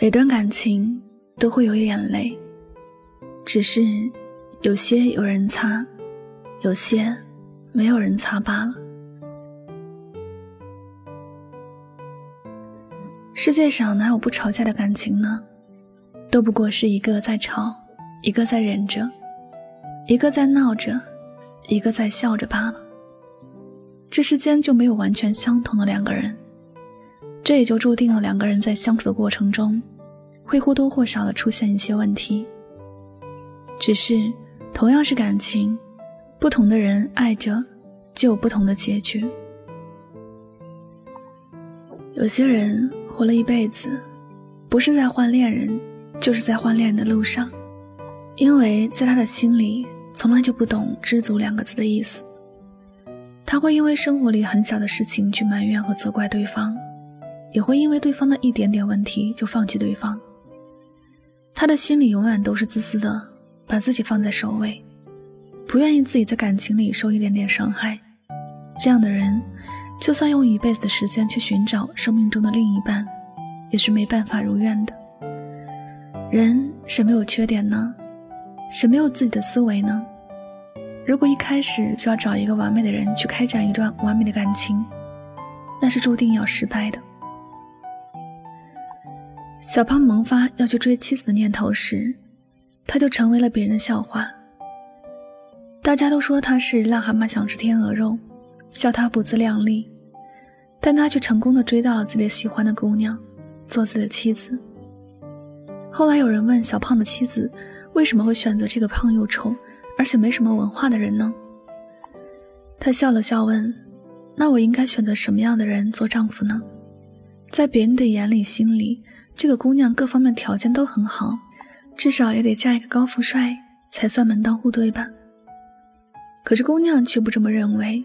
每段感情都会有眼泪，只是有些有人擦，有些没有人擦罢了。世界上哪有不吵架的感情呢？都不过是一个在吵，一个在忍着，一个在闹着，一个在笑着罢了。这世间就没有完全相同的两个人，这也就注定了两个人在相处的过程中，会或多或少的出现一些问题。只是同样是感情，不同的人爱着，就有不同的结局。有些人活了一辈子，不是在换恋人，就是在换恋人的路上，因为在他的心里，从来就不懂“知足”两个字的意思。他会因为生活里很小的事情去埋怨和责怪对方，也会因为对方的一点点问题就放弃对方。他的心里永远都是自私的，把自己放在首位，不愿意自己在感情里受一点点伤害。这样的人。就算用一辈子的时间去寻找生命中的另一半，也是没办法如愿的。人谁没有缺点呢？谁没有自己的思维呢？如果一开始就要找一个完美的人去开展一段完美的感情，那是注定要失败的。小胖萌发要去追妻子的念头时，他就成为了别人的笑话。大家都说他是癞蛤蟆想吃天鹅肉。笑他不自量力，但他却成功的追到了自己喜欢的姑娘，做自己的妻子。后来有人问小胖的妻子，为什么会选择这个胖又丑，而且没什么文化的人呢？他笑了笑问：“那我应该选择什么样的人做丈夫呢？在别人的眼里、心里，这个姑娘各方面条件都很好，至少也得嫁一个高富帅才算门当户对吧？可是姑娘却不这么认为。”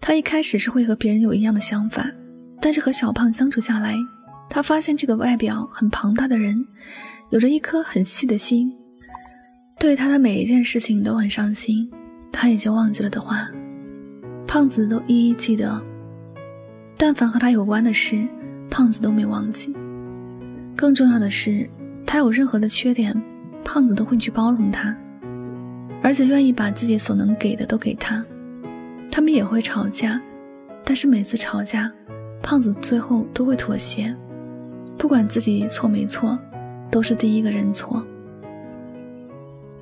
她一开始是会和别人有一样的想法，但是和小胖相处下来，她发现这个外表很庞大的人，有着一颗很细的心，对他的每一件事情都很上心。他已经忘记了的话，胖子都一一记得。但凡和他有关的事，胖子都没忘记。更重要的是，他有任何的缺点，胖子都会去包容他，而且愿意把自己所能给的都给他。他们也会吵架，但是每次吵架，胖子最后都会妥协，不管自己错没错，都是第一个认错。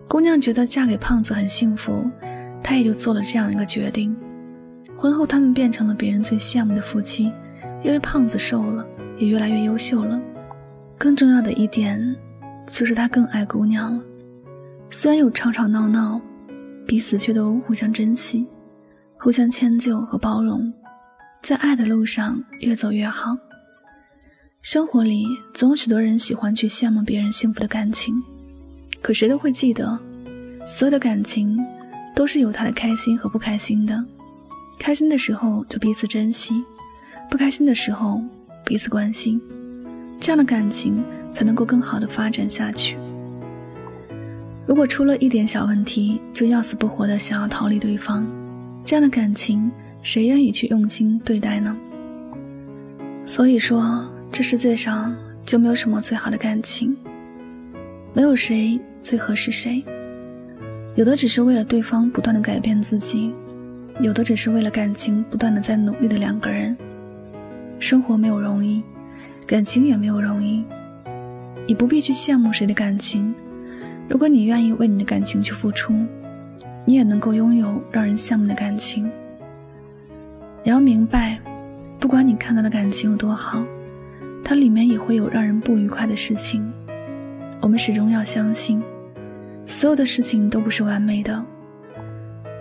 姑娘觉得嫁给胖子很幸福，她也就做了这样一个决定。婚后，他们变成了别人最羡慕的夫妻，因为胖子瘦了，也越来越优秀了。更重要的一点，就是他更爱姑娘了。虽然有吵吵闹闹，彼此却都互相珍惜。互相迁就和包容，在爱的路上越走越好。生活里总有许多人喜欢去羡慕别人幸福的感情，可谁都会记得，所有的感情都是有他的开心和不开心的。开心的时候就彼此珍惜，不开心的时候彼此关心，这样的感情才能够更好的发展下去。如果出了一点小问题，就要死不活的想要逃离对方。这样的感情，谁愿意去用心对待呢？所以说，这世界上就没有什么最好的感情，没有谁最合适谁。有的只是为了对方不断的改变自己，有的只是为了感情不断的在努力的两个人。生活没有容易，感情也没有容易。你不必去羡慕谁的感情，如果你愿意为你的感情去付出。你也能够拥有让人羡慕的感情。你要明白，不管你看到的感情有多好，它里面也会有让人不愉快的事情。我们始终要相信，所有的事情都不是完美的。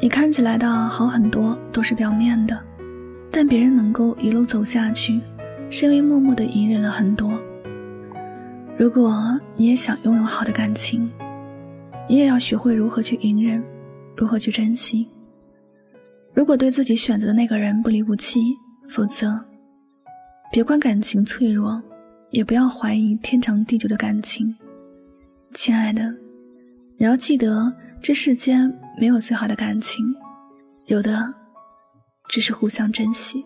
你看起来的好很多都是表面的，但别人能够一路走下去，是因为默默的隐忍了很多。如果你也想拥有好的感情，你也要学会如何去隐忍。如何去珍惜？如果对自己选择的那个人不离不弃，否则，别管感情脆弱，也不要怀疑天长地久的感情。亲爱的，你要记得，这世间没有最好的感情，有的只是互相珍惜。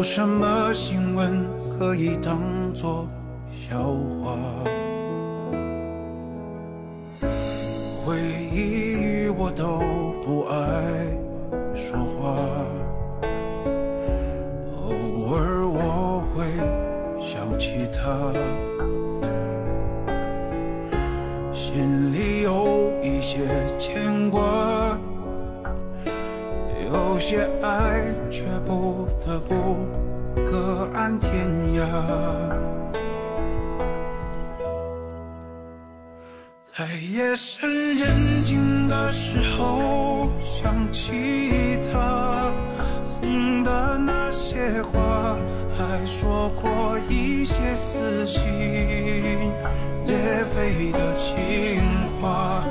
有什么新闻可以当作笑话？回忆我都不爱说话，各安天涯，在夜深人静的时候想起他送的那些话，还说过一些撕心裂肺的情话，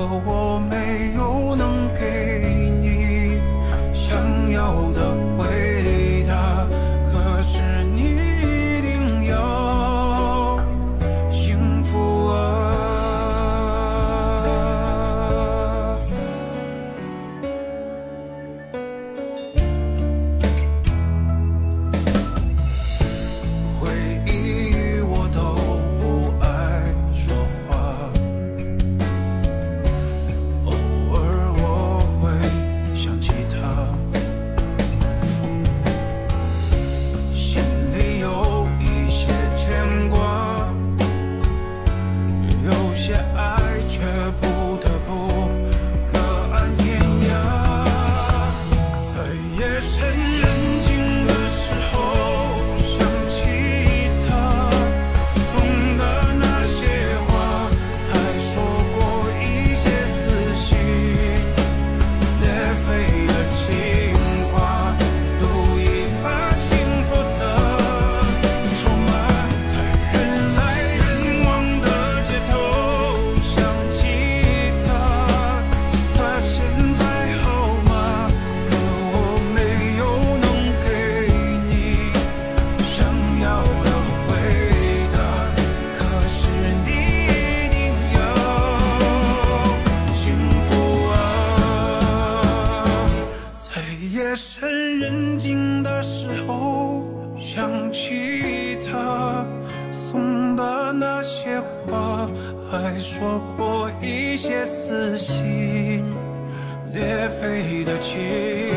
可我说过一些撕心裂肺的情。